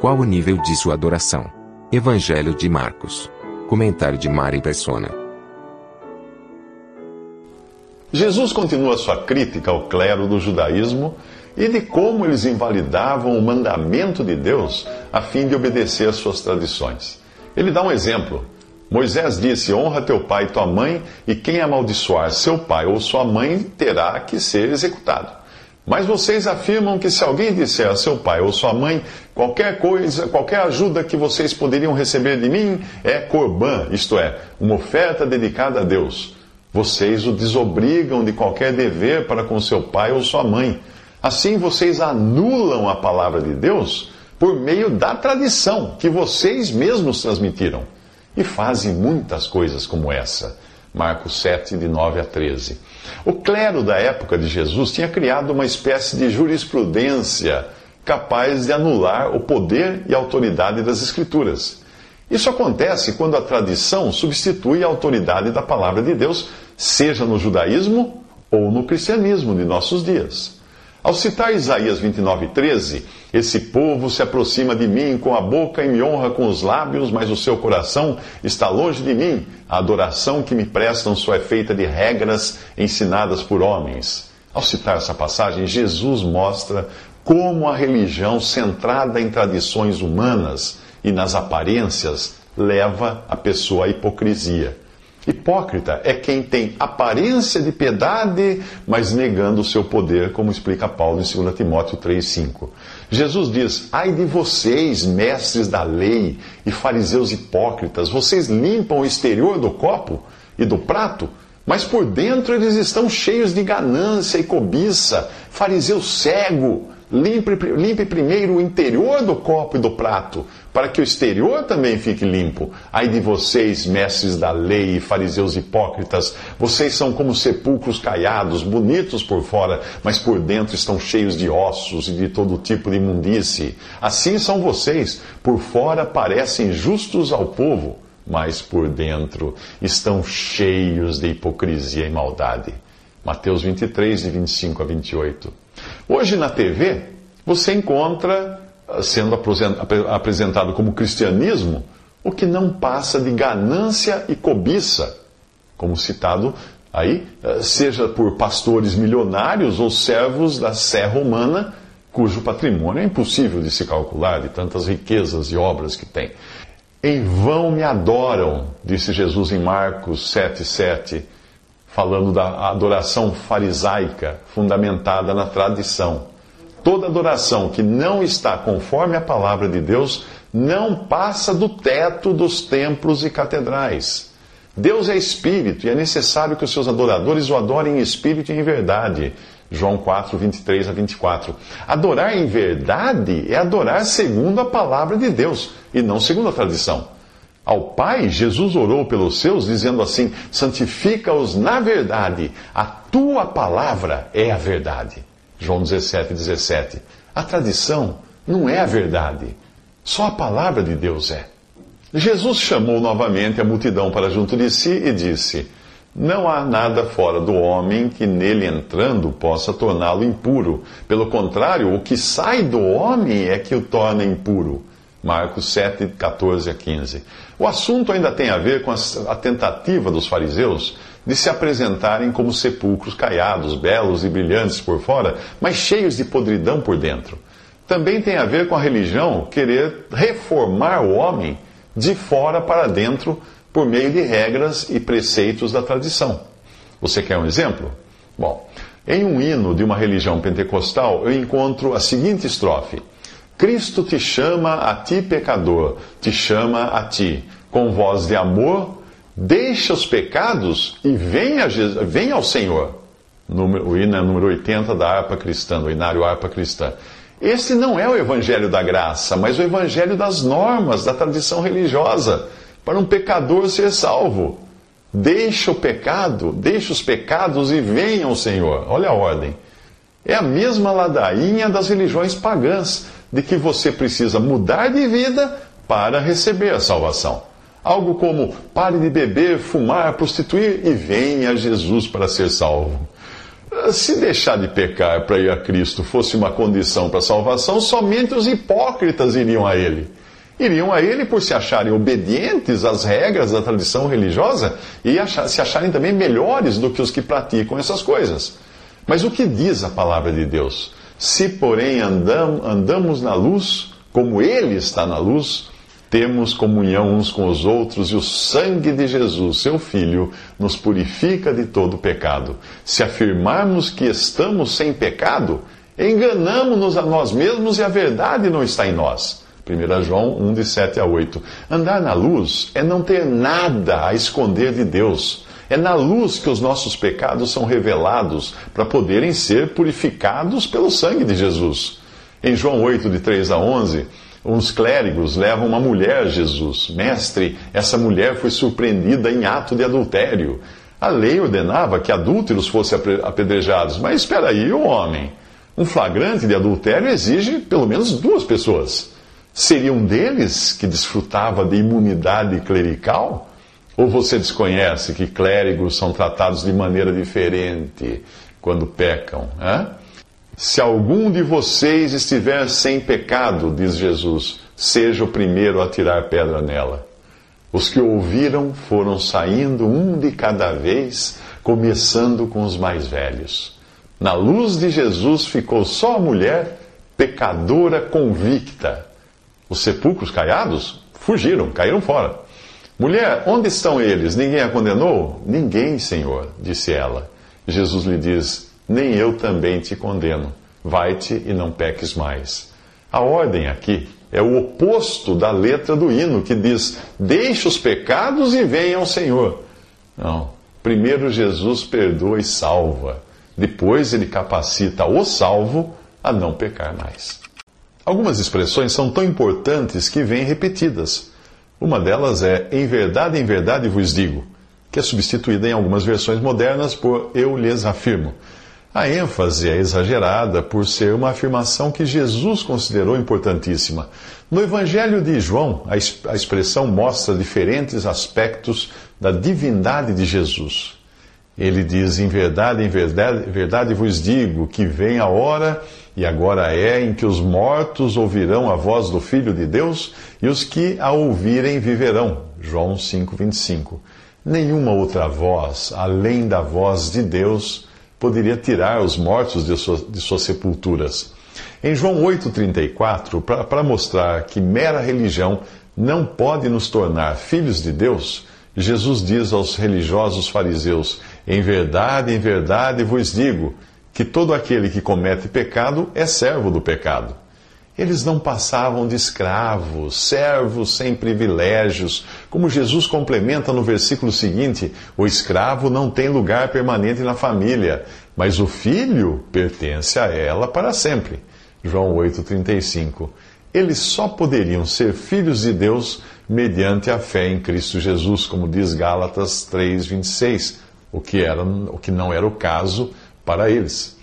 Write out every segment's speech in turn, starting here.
Qual o nível de sua adoração? Evangelho de Marcos. Comentário de Mari Persona. Jesus continua sua crítica ao clero do judaísmo e de como eles invalidavam o mandamento de Deus a fim de obedecer às suas tradições. Ele dá um exemplo. Moisés disse: Honra teu pai e tua mãe, e quem amaldiçoar seu pai ou sua mãe terá que ser executado. Mas vocês afirmam que se alguém disser a seu pai ou sua mãe qualquer coisa, qualquer ajuda que vocês poderiam receber de mim é corbã, isto é, uma oferta dedicada a Deus. Vocês o desobrigam de qualquer dever para com seu pai ou sua mãe. Assim vocês anulam a palavra de Deus por meio da tradição que vocês mesmos transmitiram. E fazem muitas coisas como essa. Marcos 7, de 9 a 13. O clero da época de Jesus tinha criado uma espécie de jurisprudência capaz de anular o poder e autoridade das Escrituras. Isso acontece quando a tradição substitui a autoridade da palavra de Deus, seja no judaísmo ou no cristianismo de nossos dias. Ao citar Isaías 29:13, esse povo se aproxima de mim com a boca e me honra com os lábios, mas o seu coração está longe de mim. A adoração que me prestam só é feita de regras ensinadas por homens. Ao citar essa passagem, Jesus mostra como a religião centrada em tradições humanas e nas aparências leva a pessoa à hipocrisia. Hipócrita é quem tem aparência de piedade, mas negando o seu poder, como explica Paulo em 2 Timóteo 3,5. Jesus diz: Ai de vocês, mestres da lei e fariseus hipócritas, vocês limpam o exterior do copo e do prato, mas por dentro eles estão cheios de ganância e cobiça. Fariseu cego, limpe, limpe primeiro o interior do copo e do prato para que o exterior também fique limpo. Ai de vocês, mestres da lei e fariseus hipócritas, vocês são como sepulcros caiados, bonitos por fora, mas por dentro estão cheios de ossos e de todo tipo de imundície. Assim são vocês, por fora parecem justos ao povo, mas por dentro estão cheios de hipocrisia e maldade. Mateus 23, de 25 a 28. Hoje na TV, você encontra sendo apresentado como cristianismo, o que não passa de ganância e cobiça, como citado aí, eh, seja por pastores milionários ou servos da serra romana, cujo patrimônio é impossível de se calcular, de tantas riquezas e obras que tem. Em vão me adoram, disse Jesus em Marcos 7,7, falando da adoração farisaica, fundamentada na tradição. Toda adoração que não está conforme a palavra de Deus não passa do teto dos templos e catedrais. Deus é espírito e é necessário que os seus adoradores o adorem em espírito e em verdade. João 4, 23 a 24. Adorar em verdade é adorar segundo a palavra de Deus e não segundo a tradição. Ao Pai, Jesus orou pelos seus, dizendo assim: santifica-os na verdade, a tua palavra é a verdade. João 17, 17. A tradição não é a verdade. Só a palavra de Deus é. Jesus chamou novamente a multidão para junto de si e disse: Não há nada fora do homem que nele entrando possa torná-lo impuro. Pelo contrário, o que sai do homem é que o torna impuro. Marcos 7, 14 a 15. O assunto ainda tem a ver com a tentativa dos fariseus de se apresentarem como sepulcros caiados, belos e brilhantes por fora, mas cheios de podridão por dentro. Também tem a ver com a religião querer reformar o homem de fora para dentro por meio de regras e preceitos da tradição. Você quer um exemplo? Bom, em um hino de uma religião pentecostal, eu encontro a seguinte estrofe: Cristo te chama a ti, pecador, te chama a ti, com voz de amor Deixa os pecados e venha, venha ao Senhor. número, o hino é número 80 da harpa cristã, do inário harpa cristã. Esse não é o evangelho da graça, mas o evangelho das normas, da tradição religiosa, para um pecador ser salvo. Deixa o pecado, deixa os pecados e venha ao Senhor. Olha a ordem. É a mesma ladainha das religiões pagãs, de que você precisa mudar de vida para receber a salvação. Algo como pare de beber, fumar, prostituir e venha a Jesus para ser salvo. Se deixar de pecar para ir a Cristo fosse uma condição para a salvação, somente os hipócritas iriam a Ele. Iriam a Ele por se acharem obedientes às regras da tradição religiosa e se acharem também melhores do que os que praticam essas coisas. Mas o que diz a palavra de Deus? Se, porém, andam, andamos na luz, como Ele está na luz, temos comunhão uns com os outros e o sangue de Jesus, seu Filho, nos purifica de todo pecado. Se afirmarmos que estamos sem pecado, enganamos-nos a nós mesmos e a verdade não está em nós. 1 João 1, de 7 a 8. Andar na luz é não ter nada a esconder de Deus. É na luz que os nossos pecados são revelados para poderem ser purificados pelo sangue de Jesus. Em João 8, de 3 a 11, uns clérigos levam uma mulher a Jesus. Mestre, essa mulher foi surpreendida em ato de adultério. A lei ordenava que adúlteros fossem apedrejados, mas espera aí, o homem. Um flagrante de adultério exige pelo menos duas pessoas. Seria um deles que desfrutava de imunidade clerical? Ou você desconhece que clérigos são tratados de maneira diferente quando pecam? Hein? Se algum de vocês estiver sem pecado, diz Jesus, seja o primeiro a tirar pedra nela. Os que ouviram foram saindo um de cada vez, começando com os mais velhos. Na luz de Jesus ficou só a mulher, pecadora convicta. Os sepulcros caiados fugiram, caíram fora. Mulher, onde estão eles? Ninguém a condenou? Ninguém, Senhor, disse ela. Jesus lhe diz: Nem eu também te condeno. Vai-te e não peques mais. A ordem aqui é o oposto da letra do hino, que diz: Deixe os pecados e venha ao Senhor. Não. Primeiro Jesus perdoa e salva. Depois ele capacita o salvo a não pecar mais. Algumas expressões são tão importantes que vêm repetidas. Uma delas é em verdade, em verdade vos digo, que é substituída em algumas versões modernas por eu lhes afirmo. A ênfase é exagerada por ser uma afirmação que Jesus considerou importantíssima. No Evangelho de João, a expressão mostra diferentes aspectos da divindade de Jesus. Ele diz: Em verdade, em verdade, verdade vos digo que vem a hora e agora é em que os mortos ouvirão a voz do Filho de Deus e os que a ouvirem viverão. João 5:25. Nenhuma outra voz, além da voz de Deus, poderia tirar os mortos de, de suas sepulturas. Em João 8,34, para mostrar que mera religião não pode nos tornar filhos de Deus, Jesus diz aos religiosos fariseus: Em verdade, em verdade vos digo que todo aquele que comete pecado é servo do pecado. Eles não passavam de escravos, servos sem privilégios. Como Jesus complementa no versículo seguinte: o escravo não tem lugar permanente na família, mas o filho pertence a ela para sempre. João 8,35. Eles só poderiam ser filhos de Deus mediante a fé em Cristo Jesus, como diz Gálatas 3,26, o que, era, o que não era o caso para eles.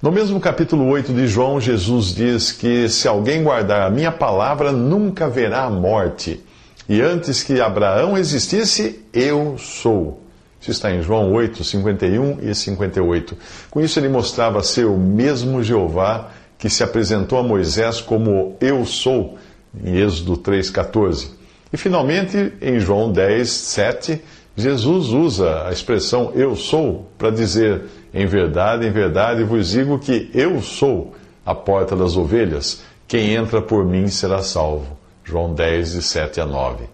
No mesmo capítulo 8 de João, Jesus diz que se alguém guardar a minha palavra, nunca verá a morte. E antes que Abraão existisse, eu sou. Isso está em João 8, 51 e 58. Com isso, ele mostrava ser o mesmo Jeová que se apresentou a Moisés como eu sou, em Êxodo 3,14. E finalmente, em João 10, 7, Jesus usa a expressão eu sou para dizer em verdade, em verdade vos digo que eu sou a porta das ovelhas. Quem entra por mim será salvo. João 10, de 7 a 9.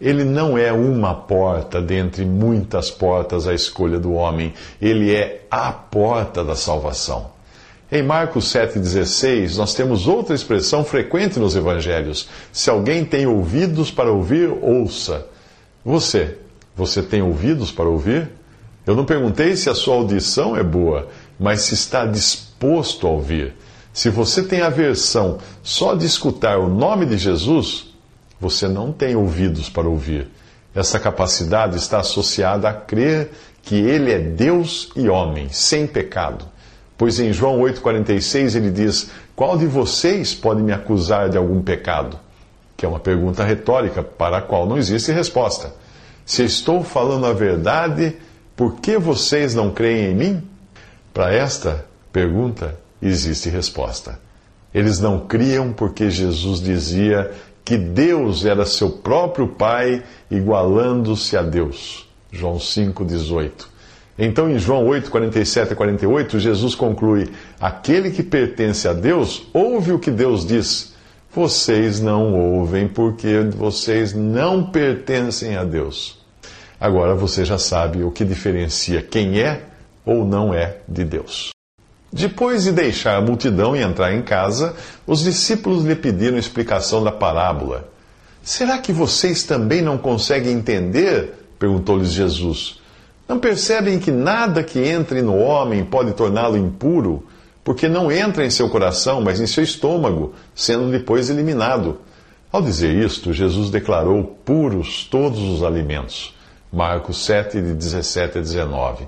Ele não é uma porta dentre muitas portas à escolha do homem. Ele é a porta da salvação. Em Marcos 7,16, nós temos outra expressão frequente nos evangelhos. Se alguém tem ouvidos para ouvir, ouça. Você, você tem ouvidos para ouvir? Eu não perguntei se a sua audição é boa, mas se está disposto a ouvir. Se você tem aversão só de escutar o nome de Jesus, você não tem ouvidos para ouvir. Essa capacidade está associada a crer que Ele é Deus e homem, sem pecado. Pois em João 8,46 ele diz: Qual de vocês pode me acusar de algum pecado? Que é uma pergunta retórica para a qual não existe resposta. Se estou falando a verdade, por que vocês não creem em mim? Para esta pergunta existe resposta. Eles não criam porque Jesus dizia que Deus era seu próprio Pai, igualando-se a Deus. João 5,18. Então, em João 8, 47 e 48, Jesus conclui: Aquele que pertence a Deus ouve o que Deus diz. Vocês não ouvem porque vocês não pertencem a Deus. Agora você já sabe o que diferencia quem é ou não é de Deus. Depois de deixar a multidão e entrar em casa, os discípulos lhe pediram explicação da parábola. Será que vocês também não conseguem entender? perguntou-lhes Jesus. Não percebem que nada que entre no homem pode torná-lo impuro, porque não entra em seu coração, mas em seu estômago, sendo depois eliminado? Ao dizer isto, Jesus declarou puros todos os alimentos. Marcos 7, de 17 a 19.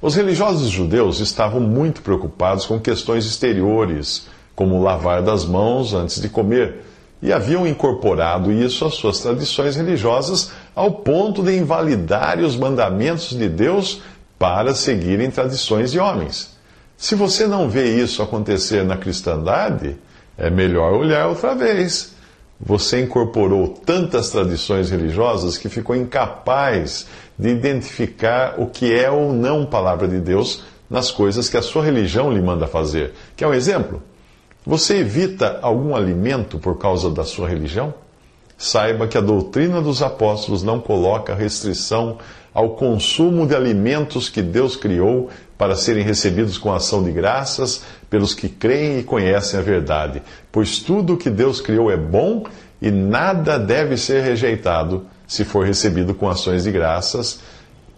Os religiosos judeus estavam muito preocupados com questões exteriores, como lavar das mãos antes de comer, e haviam incorporado isso às suas tradições religiosas ao ponto de invalidarem os mandamentos de Deus para seguirem tradições de homens. Se você não vê isso acontecer na cristandade, é melhor olhar outra vez. Você incorporou tantas tradições religiosas que ficou incapaz de identificar o que é ou não palavra de Deus nas coisas que a sua religião lhe manda fazer. Quer um exemplo? Você evita algum alimento por causa da sua religião? Saiba que a doutrina dos apóstolos não coloca restrição ao consumo de alimentos que Deus criou para serem recebidos com ação de graças pelos que creem e conhecem a verdade. Pois tudo o que Deus criou é bom e nada deve ser rejeitado se for recebido com ações de graças,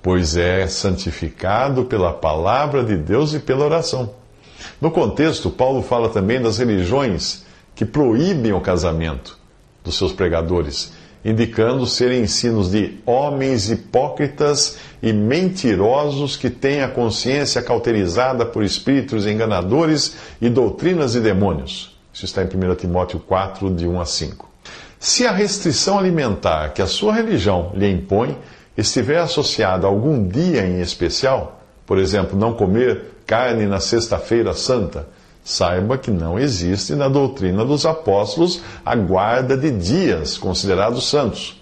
pois é santificado pela palavra de Deus e pela oração. No contexto, Paulo fala também das religiões que proíbem o casamento dos seus pregadores, indicando serem ensinos de homens hipócritas e mentirosos que têm a consciência cauterizada por espíritos enganadores e doutrinas de demônios. Isso está em 1 Timóteo 4, de 1 a 5. Se a restrição alimentar que a sua religião lhe impõe estiver associada a algum dia em especial, por exemplo, não comer carne na Sexta-feira Santa, saiba que não existe na doutrina dos apóstolos a guarda de dias considerados santos.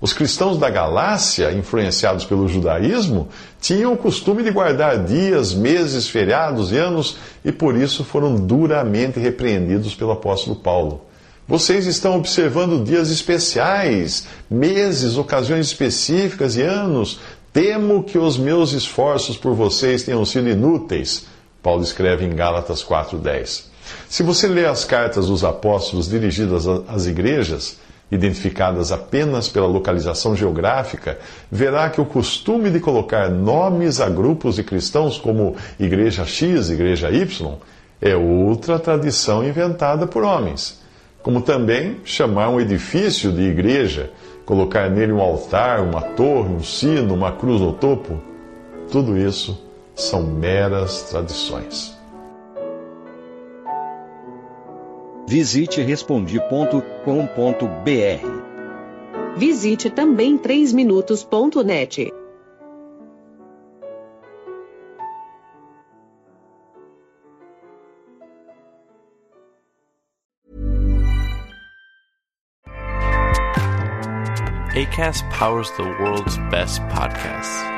Os cristãos da Galácia, influenciados pelo judaísmo, tinham o costume de guardar dias, meses, feriados e anos e por isso foram duramente repreendidos pelo apóstolo Paulo. Vocês estão observando dias especiais, meses, ocasiões específicas e anos. Temo que os meus esforços por vocês tenham sido inúteis. Paulo escreve em Gálatas 4:10. Se você lê as cartas dos apóstolos dirigidas às igrejas, identificadas apenas pela localização geográfica, verá que o costume de colocar nomes a grupos de cristãos como Igreja X, Igreja Y, é outra tradição inventada por homens como também chamar um edifício de igreja, colocar nele um altar, uma torre, um sino, uma cruz no topo. Tudo isso são meras tradições. Visite respondi.com.br. Visite também 3minutos.net. ACAST powers the world's best podcasts.